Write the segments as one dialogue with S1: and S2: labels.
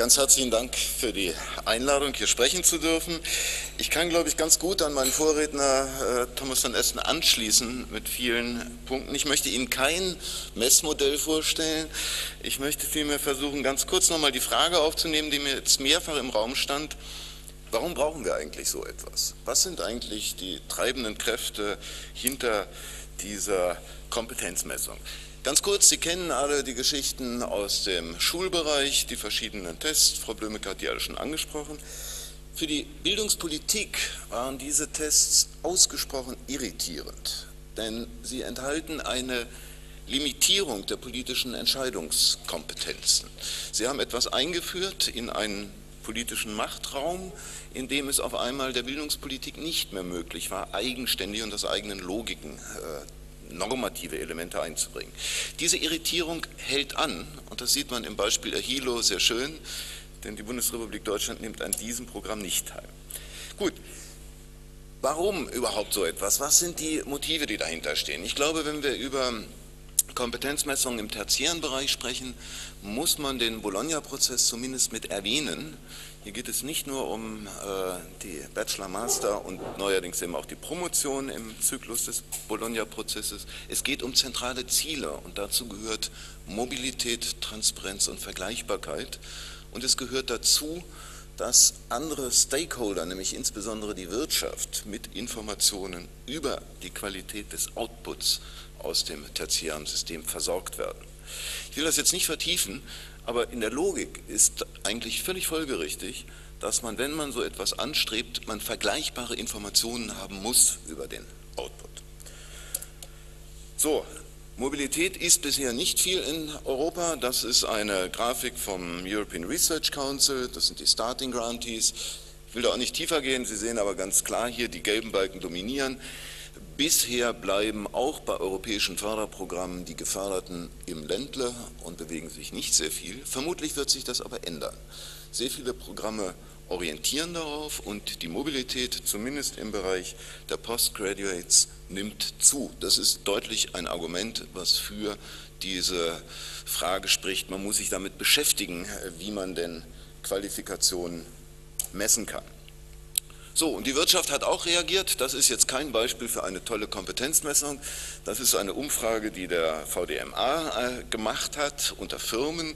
S1: ganz herzlichen Dank für die Einladung, hier sprechen zu dürfen. Ich kann, glaube ich, ganz gut an meinen Vorredner äh, Thomas van Essen anschließen mit vielen Punkten. Ich möchte Ihnen kein Messmodell vorstellen. Ich möchte vielmehr versuchen, ganz kurz nochmal die Frage aufzunehmen, die mir jetzt mehrfach im Raum stand. Warum brauchen wir eigentlich so etwas? Was sind eigentlich die treibenden Kräfte hinter dieser Kompetenzmessung? Ganz kurz, Sie kennen alle die Geschichten aus dem Schulbereich, die verschiedenen Tests. Frau Blömecke hat die alle schon angesprochen. Für die Bildungspolitik waren diese Tests ausgesprochen irritierend, denn sie enthalten eine Limitierung der politischen Entscheidungskompetenzen. Sie haben etwas eingeführt in einen politischen Machtraum, in dem es auf einmal der Bildungspolitik nicht mehr möglich war, eigenständig und aus eigenen Logiken äh, normative Elemente einzubringen. Diese Irritierung hält an und das sieht man im Beispiel Ahilo sehr schön, denn die Bundesrepublik Deutschland nimmt an diesem Programm nicht teil. Gut, warum überhaupt so etwas? Was sind die Motive, die dahinter stehen? Ich glaube, wenn wir über Kompetenzmessungen im tertiären Bereich sprechen, muss man den Bologna-Prozess zumindest mit erwähnen, hier geht es nicht nur um äh, die Bachelor, Master und neuerdings eben auch die Promotion im Zyklus des Bologna-Prozesses. Es geht um zentrale Ziele und dazu gehört Mobilität, Transparenz und Vergleichbarkeit. Und es gehört dazu, dass andere Stakeholder, nämlich insbesondere die Wirtschaft, mit Informationen über die Qualität des Outputs aus dem tertiären System versorgt werden. Ich will das jetzt nicht vertiefen, aber in der Logik ist eigentlich völlig folgerichtig, dass man, wenn man so etwas anstrebt, man vergleichbare Informationen haben muss über den Output. So, Mobilität ist bisher nicht viel in Europa. Das ist eine Grafik vom European Research Council, das sind die Starting Grantees. Ich will da auch nicht tiefer gehen, Sie sehen aber ganz klar hier, die gelben Balken dominieren. Bisher bleiben auch bei europäischen Förderprogrammen die Geförderten im Ländle und bewegen sich nicht sehr viel. Vermutlich wird sich das aber ändern. Sehr viele Programme orientieren darauf und die Mobilität, zumindest im Bereich der Postgraduates, nimmt zu. Das ist deutlich ein Argument, was für diese Frage spricht. Man muss sich damit beschäftigen, wie man denn Qualifikationen messen kann. So, und die Wirtschaft hat auch reagiert. Das ist jetzt kein Beispiel für eine tolle Kompetenzmessung. Das ist eine Umfrage, die der VDMA äh, gemacht hat unter Firmen.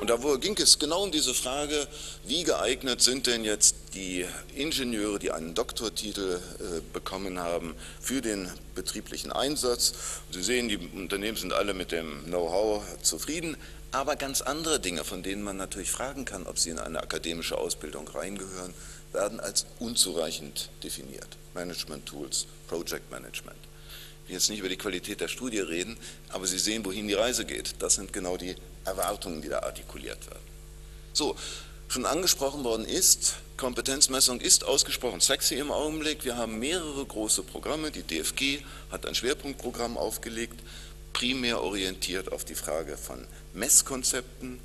S1: Und da ging es genau um diese Frage, wie geeignet sind denn jetzt die Ingenieure, die einen Doktortitel äh, bekommen haben, für den betrieblichen Einsatz. Sie sehen, die Unternehmen sind alle mit dem Know-how zufrieden, aber ganz andere Dinge, von denen man natürlich fragen kann, ob sie in eine akademische Ausbildung reingehören, werden als unzureichend definiert. Management Tools, Project Management. Ich will jetzt nicht über die Qualität der Studie reden, aber Sie sehen, wohin die Reise geht. Das sind genau die Erwartungen, die da artikuliert werden. So, schon angesprochen worden ist, Kompetenzmessung ist ausgesprochen sexy im Augenblick. Wir haben mehrere große Programme. Die DFG hat ein Schwerpunktprogramm aufgelegt, primär orientiert auf die Frage von Messkonzepten,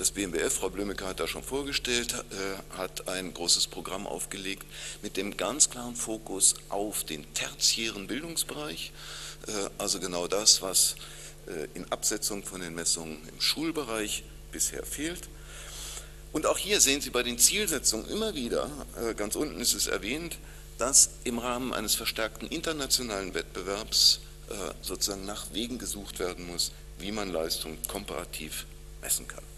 S1: das BMWF, Frau Blümecke hat da schon vorgestellt, äh, hat ein großes Programm aufgelegt mit dem ganz klaren Fokus auf den tertiären Bildungsbereich, äh, also genau das, was äh, in Absetzung von den Messungen im Schulbereich bisher fehlt. Und auch hier sehen Sie bei den Zielsetzungen immer wieder, ganz unten ist es erwähnt, dass im Rahmen eines verstärkten internationalen Wettbewerbs sozusagen nach Wegen gesucht werden muss, wie man Leistung komparativ messen kann.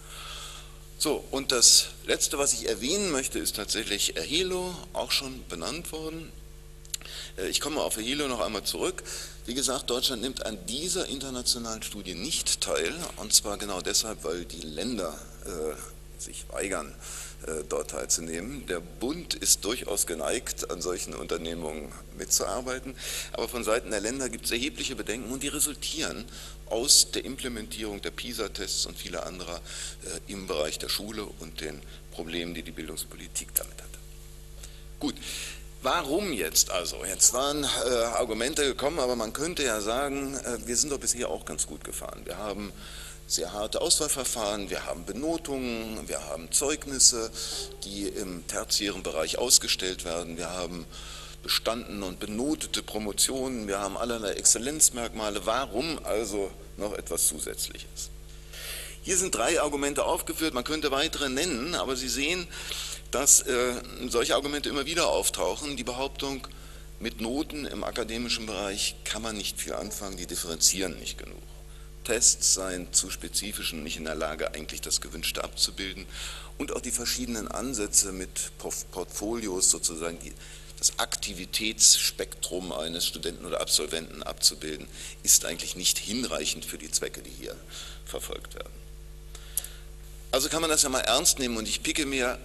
S1: So, und das Letzte, was ich erwähnen möchte, ist tatsächlich Erhelo, auch schon benannt worden. Äh, ich komme auf Erhelo noch einmal zurück. Wie gesagt, Deutschland nimmt an dieser internationalen Studie nicht teil, und zwar genau deshalb, weil die Länder äh, sich weigern, dort teilzunehmen. Der Bund ist durchaus geneigt, an solchen Unternehmungen mitzuarbeiten, aber von Seiten der Länder gibt es erhebliche Bedenken und die resultieren aus der Implementierung der PISA-Tests und vieler anderer äh, im Bereich der Schule und den Problemen, die die Bildungspolitik damit hat. Gut, warum jetzt also? Jetzt waren äh, Argumente gekommen, aber man könnte ja sagen, äh, wir sind doch bisher auch ganz gut gefahren. Wir haben sehr harte Auswahlverfahren, wir haben Benotungen, wir haben Zeugnisse, die im tertiären Bereich ausgestellt werden, wir haben bestanden und benotete Promotionen, wir haben allerlei Exzellenzmerkmale. Warum also noch etwas Zusätzliches? Hier sind drei Argumente aufgeführt, man könnte weitere nennen, aber Sie sehen, dass äh, solche Argumente immer wieder auftauchen. Die Behauptung, mit Noten im akademischen Bereich kann man nicht viel anfangen, die differenzieren nicht genug. Tests seien zu spezifisch und nicht in der Lage, eigentlich das Gewünschte abzubilden. Und auch die verschiedenen Ansätze mit Portfolios sozusagen, die, das Aktivitätsspektrum eines Studenten oder Absolventen abzubilden, ist eigentlich nicht hinreichend für die Zwecke, die hier verfolgt werden. Also kann man das ja mal ernst nehmen und ich picke mir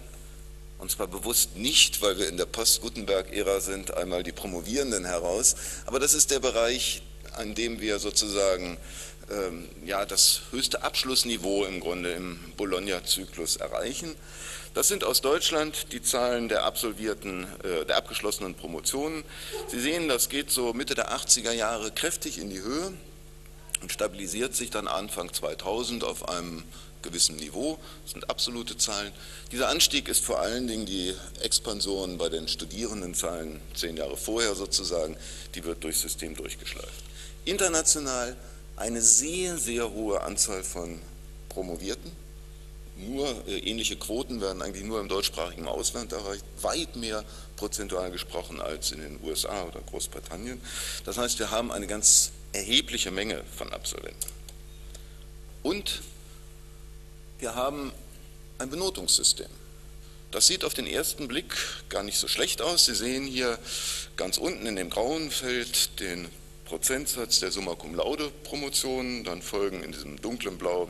S1: und zwar bewusst nicht, weil wir in der Post-Gutenberg-Ära sind, einmal die Promovierenden heraus, aber das ist der Bereich, an dem wir sozusagen ähm, ja, das höchste Abschlussniveau im Grunde im Bologna-Zyklus erreichen. Das sind aus Deutschland die Zahlen der absolvierten, äh, der abgeschlossenen Promotionen. Sie sehen, das geht so Mitte der 80er Jahre kräftig in die Höhe und stabilisiert sich dann Anfang 2000 auf einem gewissen Niveau. Das sind absolute Zahlen. Dieser Anstieg ist vor allen Dingen die Expansion bei den Studierendenzahlen zehn Jahre vorher sozusagen, die wird durchs System durchgeschleift. International eine sehr, sehr hohe Anzahl von Promovierten. Nur äh, ähnliche Quoten werden eigentlich nur im deutschsprachigen Ausland erreicht, weit mehr prozentual gesprochen als in den USA oder Großbritannien. Das heißt, wir haben eine ganz erhebliche Menge von Absolventen. Und wir haben ein Benotungssystem. Das sieht auf den ersten Blick gar nicht so schlecht aus. Sie sehen hier ganz unten in dem grauen Feld den Prozentsatz der Summa Cum Laude Promotionen, dann folgen in diesem dunklen Blau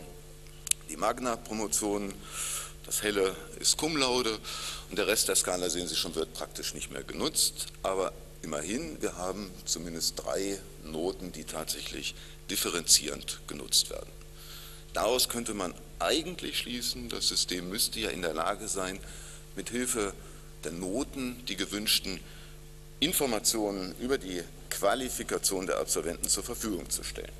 S1: die Magna Promotionen, das helle ist Cum Laude und der Rest der Skala, sehen Sie schon, wird praktisch nicht mehr genutzt, aber immerhin, wir haben zumindest drei Noten, die tatsächlich differenzierend genutzt werden. Daraus könnte man eigentlich schließen, das System müsste ja in der Lage sein, mit Hilfe der Noten die gewünschten Informationen über die Qualifikation der Absolventen zur Verfügung zu stellen.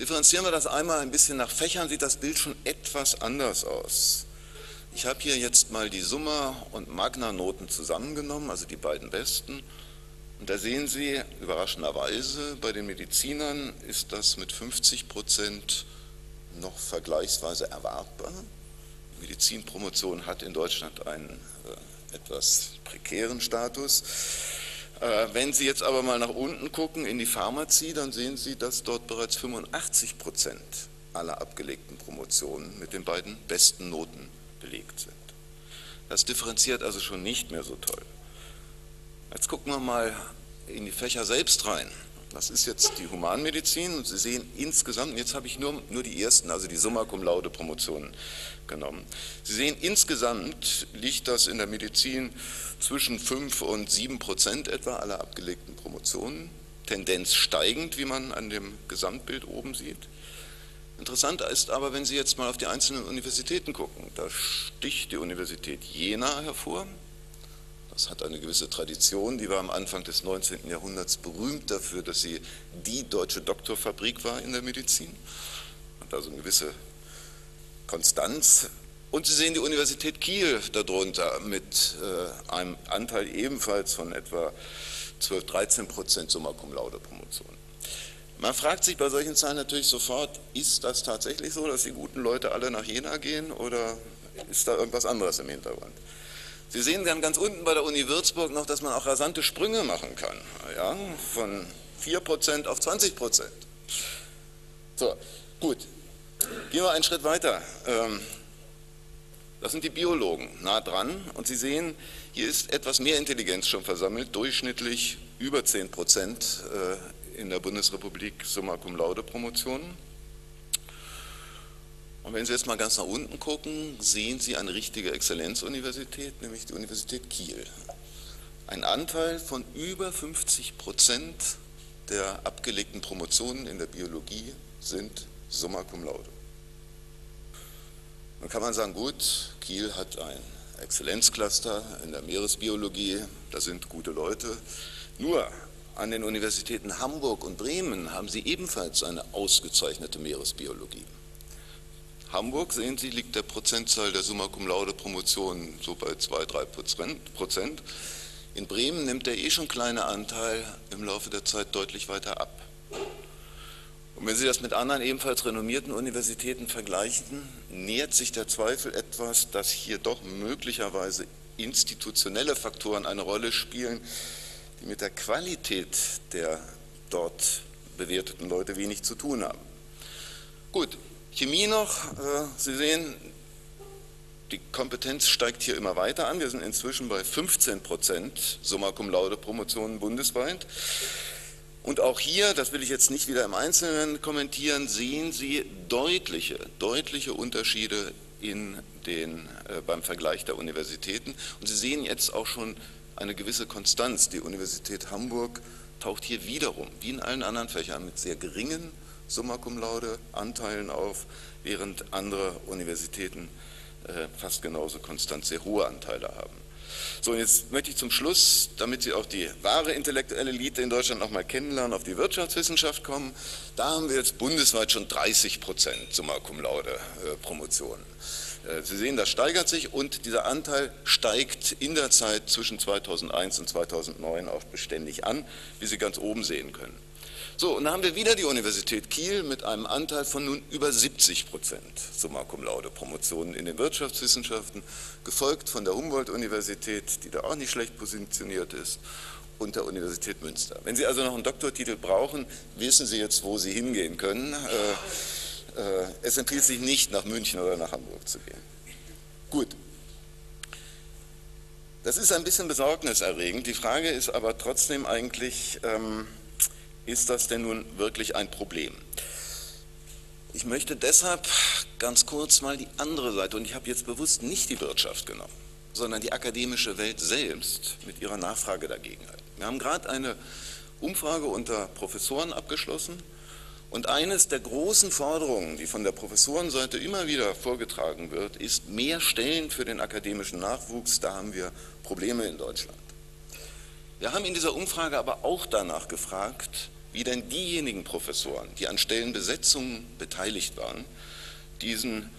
S1: Differenzieren wir das einmal ein bisschen nach Fächern, sieht das Bild schon etwas anders aus. Ich habe hier jetzt mal die Summa- und Magna-Noten zusammengenommen, also die beiden besten. Und da sehen Sie, überraschenderweise, bei den Medizinern ist das mit 50 Prozent noch vergleichsweise erwartbar. Die Medizinpromotion hat in Deutschland einen äh, etwas prekären Status. Äh, wenn Sie jetzt aber mal nach unten gucken in die Pharmazie, dann sehen Sie, dass dort bereits 85 Prozent aller abgelegten Promotionen mit den beiden besten Noten belegt sind. Das differenziert also schon nicht mehr so toll. Jetzt gucken wir mal in die Fächer selbst rein. Das ist jetzt die Humanmedizin und Sie sehen insgesamt, jetzt habe ich nur, nur die ersten, also die Summa Cum Laude Promotionen genommen. Sie sehen insgesamt liegt das in der Medizin zwischen 5 und 7 Prozent etwa aller abgelegten Promotionen, Tendenz steigend, wie man an dem Gesamtbild oben sieht. Interessant ist aber, wenn Sie jetzt mal auf die einzelnen Universitäten gucken, da sticht die Universität Jena hervor, das hat eine gewisse Tradition, die war am Anfang des 19. Jahrhunderts berühmt dafür, dass sie die deutsche Doktorfabrik war in der Medizin. Hat also eine gewisse Konstanz. Und Sie sehen die Universität Kiel darunter mit äh, einem Anteil ebenfalls von etwa 12, 13 Prozent Summa Cum Laude Promotion. Man fragt sich bei solchen Zahlen natürlich sofort, ist das tatsächlich so, dass die guten Leute alle nach Jena gehen oder ist da irgendwas anderes im Hintergrund? Sie sehen dann ganz unten bei der Uni Würzburg noch, dass man auch rasante Sprünge machen kann, ja, von 4% auf 20%. So, gut, gehen wir einen Schritt weiter. Ähm, das sind die Biologen, nah dran. Und Sie sehen, hier ist etwas mehr Intelligenz schon versammelt, durchschnittlich über 10% äh, in der Bundesrepublik Summa Cum Laude Promotionen. Und wenn Sie jetzt mal ganz nach unten gucken, sehen Sie eine richtige Exzellenzuniversität, nämlich die Universität Kiel. Ein Anteil von über 50 Prozent der abgelegten Promotionen in der Biologie sind summa cum laude. Dann kann man sagen, gut, Kiel hat ein Exzellenzcluster in der Meeresbiologie, da sind gute Leute. Nur an den Universitäten Hamburg und Bremen haben sie ebenfalls eine ausgezeichnete Meeresbiologie. Hamburg, sehen Sie, liegt der Prozentzahl der Summa Cum Laude Promotionen so bei 2-3 Prozent. In Bremen nimmt der eh schon kleine Anteil im Laufe der Zeit deutlich weiter ab. Und wenn Sie das mit anderen ebenfalls renommierten Universitäten vergleichen, nähert sich der Zweifel etwas, dass hier doch möglicherweise institutionelle Faktoren eine Rolle spielen, die mit der Qualität der dort bewerteten Leute wenig zu tun haben. Gut, Chemie noch. Äh, Sie sehen, die Kompetenz steigt hier immer weiter an. Wir sind inzwischen bei 15 Prozent Summa Cum Laude Promotionen bundesweit. Und auch hier, das will ich jetzt nicht wieder im Einzelnen kommentieren, sehen Sie deutliche, deutliche Unterschiede in den, äh, beim Vergleich der Universitäten. Und Sie sehen jetzt auch schon eine gewisse Konstanz. Die Universität Hamburg taucht hier wiederum, wie in allen anderen Fächern, mit sehr geringen Summa Cum Laude Anteilen auf, während andere Universitäten äh, fast genauso konstant sehr hohe Anteile haben. So, jetzt möchte ich zum Schluss, damit Sie auch die wahre intellektuelle Elite in Deutschland noch mal kennenlernen, auf die Wirtschaftswissenschaft kommen. Da haben wir jetzt bundesweit schon 30 Prozent Summa Cum Laude äh, Promotionen. Äh, Sie sehen, das steigert sich und dieser Anteil steigt in der Zeit zwischen 2001 und 2009 auch beständig an, wie Sie ganz oben sehen können. So, und dann haben wir wieder die Universität Kiel mit einem Anteil von nun über 70 Prozent Summa Cum Laude Promotionen in den Wirtschaftswissenschaften, gefolgt von der Humboldt-Universität, die da auch nicht schlecht positioniert ist, und der Universität Münster. Wenn Sie also noch einen Doktortitel brauchen, wissen Sie jetzt, wo Sie hingehen können. Äh, äh, es empfiehlt sich nicht, nach München oder nach Hamburg zu gehen. Gut. Das ist ein bisschen besorgniserregend. Die Frage ist aber trotzdem eigentlich, ähm, ist das denn nun wirklich ein Problem? Ich möchte deshalb ganz kurz mal die andere Seite, und ich habe jetzt bewusst nicht die Wirtschaft genommen, sondern die akademische Welt selbst mit ihrer Nachfrage dagegen. Wir haben gerade eine Umfrage unter Professoren abgeschlossen und eines der großen Forderungen, die von der Professorenseite immer wieder vorgetragen wird, ist mehr Stellen für den akademischen Nachwuchs. Da haben wir Probleme in Deutschland. Wir haben in dieser Umfrage aber auch danach gefragt, wie denn diejenigen Professoren, die an Stellenbesetzungen beteiligt waren, diesen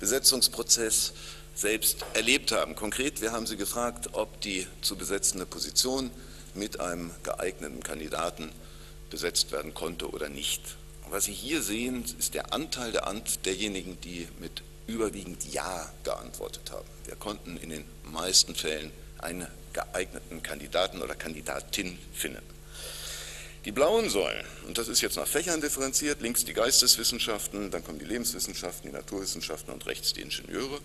S1: Besetzungsprozess selbst erlebt haben. Konkret, wir haben sie gefragt, ob die zu besetzende Position mit einem geeigneten Kandidaten besetzt werden konnte oder nicht. Und was Sie hier sehen, ist der Anteil der Ant derjenigen, die mit überwiegend Ja geantwortet haben. Wir konnten in den meisten Fällen einen geeigneten Kandidaten oder Kandidatin finden. Die blauen Säulen, und das ist jetzt nach Fächern differenziert, links die Geisteswissenschaften, dann kommen die Lebenswissenschaften, die Naturwissenschaften und rechts die Ingenieure.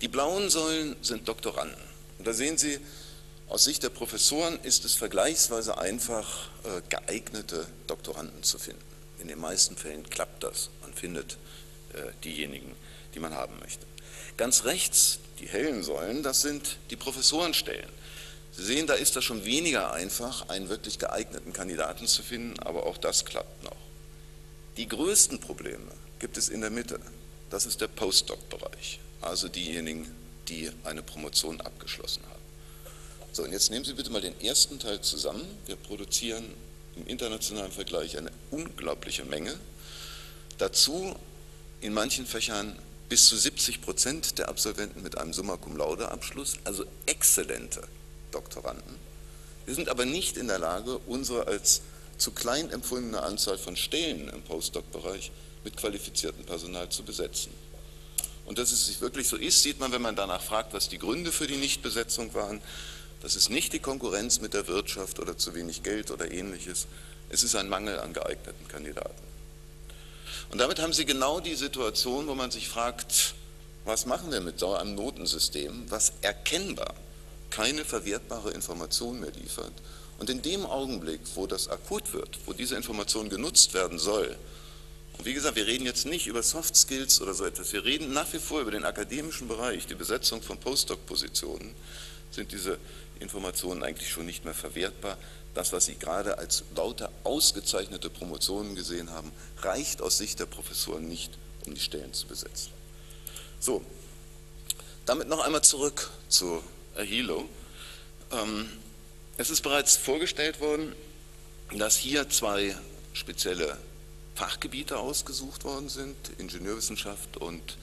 S1: Die blauen Säulen sind Doktoranden. Und da sehen Sie, aus Sicht der Professoren ist es vergleichsweise einfach, äh, geeignete Doktoranden zu finden. In den meisten Fällen klappt das. Man findet äh, diejenigen, die man haben möchte. Ganz rechts, die hellen Säulen, das sind die Professorenstellen. Sie sehen, da ist das schon weniger einfach, einen wirklich geeigneten Kandidaten zu finden, aber auch das klappt noch. Die größten Probleme gibt es in der Mitte. Das ist der Postdoc-Bereich, also diejenigen, die eine Promotion abgeschlossen haben. So, und jetzt nehmen Sie bitte mal den ersten Teil zusammen. Wir produzieren im internationalen Vergleich eine unglaubliche Menge. Dazu in manchen Fächern bis zu 70 Prozent der Absolventen mit einem Summa Cum Laude Abschluss, also exzellente Doktoranden. Wir sind aber nicht in der Lage, unsere als zu klein empfundene Anzahl von Stellen im Postdoc-Bereich mit qualifiziertem Personal zu besetzen. Und dass es wirklich so ist, sieht man, wenn man danach fragt, was die Gründe für die Nichtbesetzung waren. Das ist nicht die Konkurrenz mit der Wirtschaft oder zu wenig Geld oder ähnliches. Es ist ein Mangel an geeigneten Kandidaten. Und damit haben Sie genau die Situation, wo man sich fragt, was machen wir mit so einem Notensystem, was erkennbar keine verwertbare Information mehr liefert. Und in dem Augenblick, wo das akut wird, wo diese Information genutzt werden soll, und wie gesagt, wir reden jetzt nicht über Soft Skills oder so etwas, wir reden nach wie vor über den akademischen Bereich, die Besetzung von Postdoc-Positionen, sind diese Informationen eigentlich schon nicht mehr verwertbar. Das, was Sie gerade als lauter ausgezeichnete Promotionen gesehen haben, reicht aus Sicht der Professoren nicht, um die Stellen zu besetzen. So, damit noch einmal zurück zu Ahilo. Ähm, es ist bereits vorgestellt worden, dass hier zwei spezielle Fachgebiete ausgesucht worden sind, Ingenieurwissenschaft und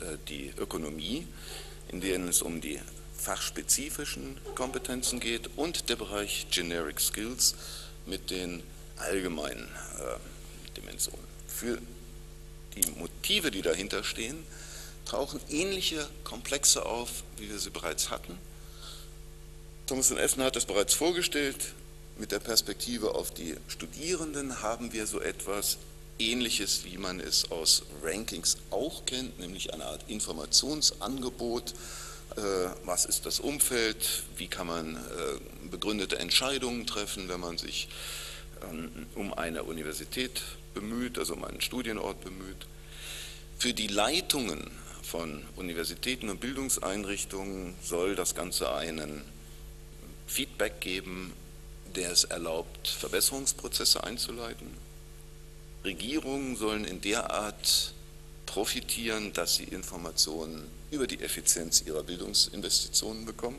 S1: äh, die Ökonomie, in denen es um die fachspezifischen Kompetenzen geht und der Bereich Generic Skills mit den allgemeinen äh, Dimensionen. für die Motive, die dahinter stehen, tauchen ähnliche Komplexe auf, wie wir sie bereits hatten. Thomas Essen hat das bereits vorgestellt. Mit der Perspektive auf die Studierenden haben wir so etwas Ähnliches, wie man es aus Rankings auch kennt, nämlich eine Art Informationsangebot. Äh, was ist das Umfeld? Wie kann man äh, begründete Entscheidungen treffen, wenn man sich ähm, um eine Universität bemüht, also um einen Studienort bemüht? Für die Leitungen von Universitäten und Bildungseinrichtungen soll das Ganze einen Feedback geben, der es erlaubt, Verbesserungsprozesse einzuleiten. Regierungen sollen in der Art profitieren, dass sie Informationen über die Effizienz ihrer Bildungsinvestitionen bekommen.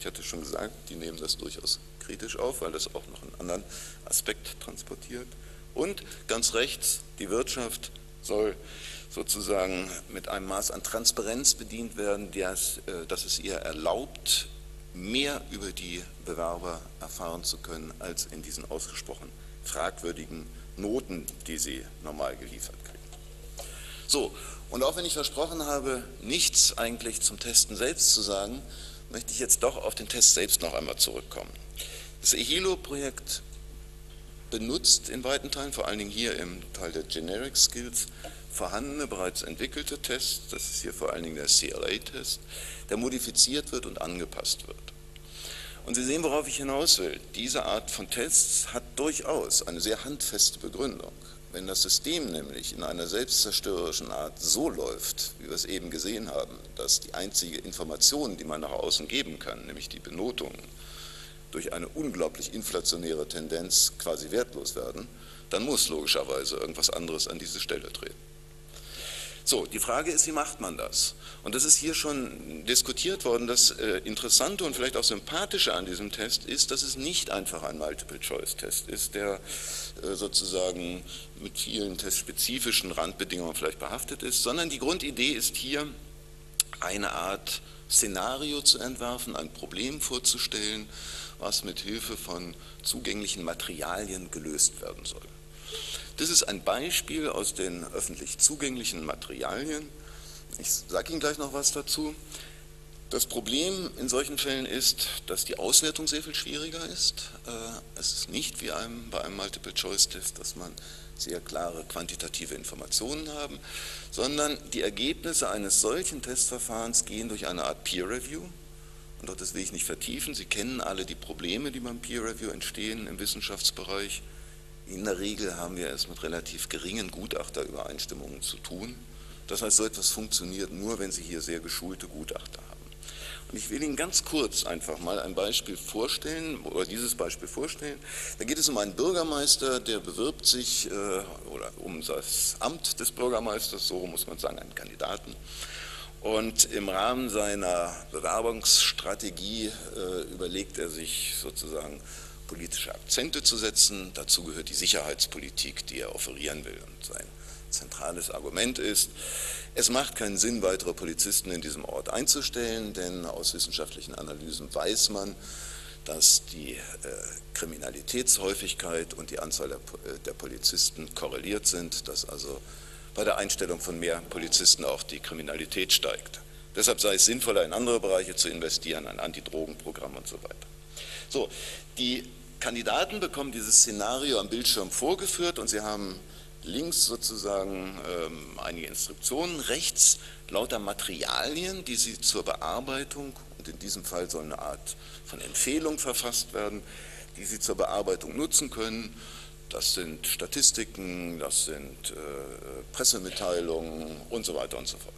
S1: Ich hatte schon gesagt, die nehmen das durchaus kritisch auf, weil das auch noch einen anderen Aspekt transportiert. Und ganz rechts, die Wirtschaft soll sozusagen mit einem Maß an Transparenz bedient werden, das, äh, dass es ihr erlaubt, mehr über die Bewerber erfahren zu können, als in diesen ausgesprochen fragwürdigen Noten, die sie normal geliefert kriegen. So, und auch wenn ich versprochen habe, nichts eigentlich zum Testen selbst zu sagen, möchte ich jetzt doch auf den Test selbst noch einmal zurückkommen. Das EHILO-Projekt benutzt in weiten Teilen, vor allen Dingen hier im Teil der Generic Skills, vorhandene, bereits entwickelte Tests, das ist hier vor allen Dingen der CLA-Test, der modifiziert wird und angepasst wird. Und Sie sehen, worauf ich hinaus will. Diese Art von Tests hat durchaus eine sehr handfeste Begründung. Wenn das System nämlich in einer selbstzerstörerischen Art so läuft, wie wir es eben gesehen haben, dass die einzige Information, die man nach außen geben kann, nämlich die Benotungen, durch eine unglaublich inflationäre Tendenz quasi wertlos werden, dann muss logischerweise irgendwas anderes an diese Stelle treten. So, die Frage ist, wie macht man das? Und das ist hier schon diskutiert worden. Das äh, Interessante und vielleicht auch Sympathische an diesem Test ist, dass es nicht einfach ein Multiple-Choice-Test ist, der äh, sozusagen mit vielen testspezifischen Randbedingungen vielleicht behaftet ist, sondern die Grundidee ist hier eine Art Szenario zu entwerfen, ein Problem vorzustellen, was mit Hilfe von zugänglichen Materialien gelöst werden soll. Das ist ein Beispiel aus den öffentlich zugänglichen Materialien. Ich sage Ihnen gleich noch was dazu. Das Problem in solchen Fällen ist, dass die Auswertung sehr viel schwieriger ist. Äh, es ist nicht wie bei einem Multiple-Choice-Test, dass man sehr klare quantitative Informationen haben, sondern die Ergebnisse eines solchen Testverfahrens gehen durch eine Art Peer-Review. Und auch das will ich nicht vertiefen. Sie kennen alle die Probleme, die beim Peer-Review entstehen im Wissenschaftsbereich. In der Regel haben wir es mit relativ geringen Gutachterübereinstimmungen zu tun. Das heißt, so etwas funktioniert nur, wenn Sie hier sehr geschulte Gutachter haben. Und ich will Ihnen ganz kurz einfach mal ein Beispiel vorstellen, oder dieses Beispiel vorstellen. Da geht es um einen Bürgermeister, der bewirbt sich, äh, oder um das Amt des Bürgermeisters, so muss man sagen, einen Kandidaten. Und im Rahmen seiner Bewerbungsstrategie äh, überlegt er sich sozusagen politische Akzente zu setzen. Dazu gehört die Sicherheitspolitik, die er offerieren will. Und sein zentrales Argument ist, es macht keinen Sinn, weitere Polizisten in diesem Ort einzustellen, denn aus wissenschaftlichen Analysen weiß man, dass die äh, Kriminalitätshäufigkeit und die Anzahl der, äh, der Polizisten korreliert sind, dass also bei der Einstellung von mehr Polizisten auch die Kriminalität steigt. Deshalb sei es sinnvoller, in andere Bereiche zu investieren, ein Antidrogenprogramm und so weiter. So, die Kandidaten bekommen dieses Szenario am Bildschirm vorgeführt und sie haben links sozusagen ähm, einige Instruktionen, rechts lauter Materialien, die sie zur Bearbeitung, und in diesem Fall soll eine Art von Empfehlung verfasst werden, die sie zur Bearbeitung nutzen können. Das sind Statistiken, das sind äh, Pressemitteilungen und so weiter und so fort.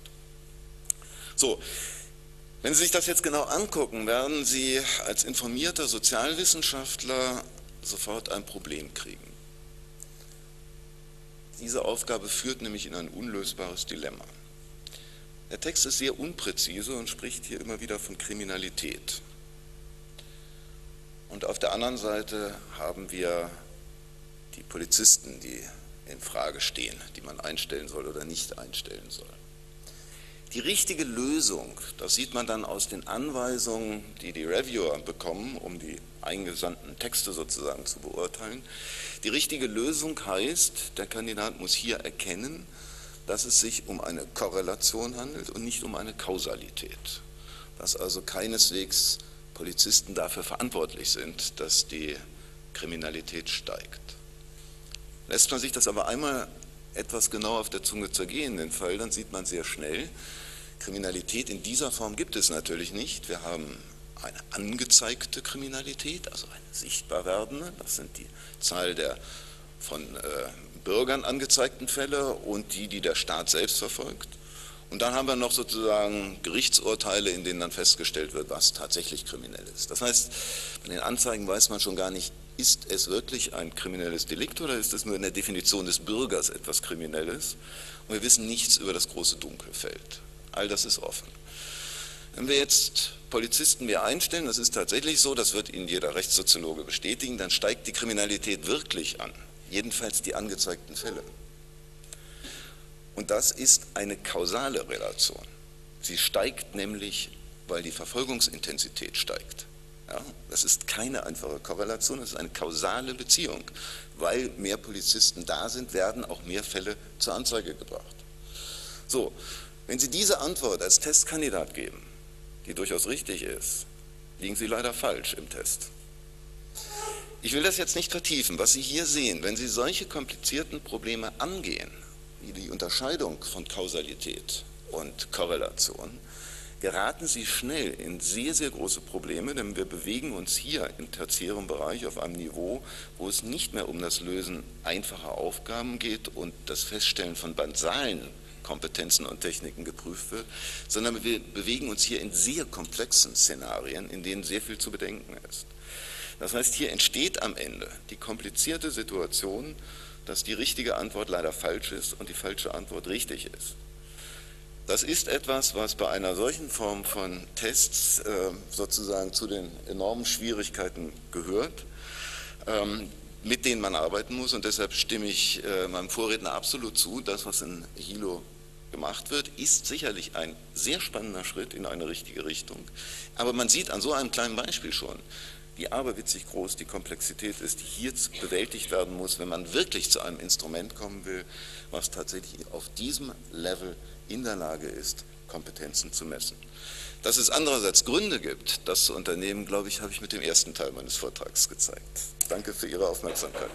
S1: So, wenn Sie sich das jetzt genau angucken, werden Sie als informierter Sozialwissenschaftler sofort ein Problem kriegen. Diese Aufgabe führt nämlich in ein unlösbares Dilemma. Der Text ist sehr unpräzise und spricht hier immer wieder von Kriminalität. Und auf der anderen Seite haben wir die Polizisten, die in Frage stehen, die man einstellen soll oder nicht einstellen soll. Die richtige Lösung, das sieht man dann aus den Anweisungen, die die Reviewer bekommen, um die eingesandten Texte sozusagen zu beurteilen. Die richtige Lösung heißt, der Kandidat muss hier erkennen, dass es sich um eine Korrelation handelt und nicht um eine Kausalität. Dass also keineswegs Polizisten dafür verantwortlich sind, dass die Kriminalität steigt. Lässt man sich das aber einmal etwas genau auf der Zunge zergehen, den Fall, dann sieht man sehr schnell, Kriminalität in dieser Form gibt es natürlich nicht. Wir haben eine angezeigte Kriminalität, also eine sichtbar werdende, das sind die Zahl der von äh, Bürgern angezeigten Fälle und die, die der Staat selbst verfolgt. Und dann haben wir noch sozusagen Gerichtsurteile, in denen dann festgestellt wird, was tatsächlich kriminell ist. Das heißt, bei den Anzeigen weiß man schon gar nicht, ist es wirklich ein kriminelles Delikt oder ist es nur in der Definition des Bürgers etwas Kriminelles? Und wir wissen nichts über das große Dunkelfeld. All das ist offen. Wenn wir jetzt Polizisten mehr einstellen, das ist tatsächlich so, das wird Ihnen jeder Rechtssoziologe bestätigen, dann steigt die Kriminalität wirklich an. Jedenfalls die angezeigten Fälle. Und das ist eine kausale Relation. Sie steigt nämlich, weil die Verfolgungsintensität steigt. Ja, das ist keine einfache Korrelation, das ist eine kausale Beziehung. Weil mehr Polizisten da sind, werden auch mehr Fälle zur Anzeige gebracht. So, wenn Sie diese Antwort als Testkandidat geben, die durchaus richtig ist, liegen Sie leider falsch im Test. Ich will das jetzt nicht vertiefen. Was Sie hier sehen, wenn Sie solche komplizierten Probleme angehen, wie die Unterscheidung von Kausalität und Korrelation, geraten Sie schnell in sehr, sehr große Probleme, denn wir bewegen uns hier im tertiären Bereich auf einem Niveau, wo es nicht mehr um das Lösen einfacher Aufgaben geht und das Feststellen von basalen Kompetenzen und Techniken geprüft wird, sondern wir bewegen uns hier in sehr komplexen Szenarien, in denen sehr viel zu bedenken ist. Das heißt, hier entsteht am Ende die komplizierte Situation, dass die richtige Antwort leider falsch ist und die falsche Antwort richtig ist. Das ist etwas, was bei einer solchen Form von Tests äh, sozusagen zu den enormen Schwierigkeiten gehört, ähm, mit denen man arbeiten muss. Und deshalb stimme ich äh, meinem Vorredner absolut zu. Das, was in Hilo gemacht wird, ist sicherlich ein sehr spannender Schritt in eine richtige Richtung. Aber man sieht an so einem kleinen Beispiel schon, wie aberwitzig groß die Komplexität ist, die hier bewältigt werden muss, wenn man wirklich zu einem Instrument kommen will, was tatsächlich auf diesem Level in der Lage ist, Kompetenzen zu messen. Dass es andererseits Gründe gibt, das zu unternehmen, glaube ich, habe ich mit dem ersten Teil meines Vortrags gezeigt. Danke für Ihre Aufmerksamkeit.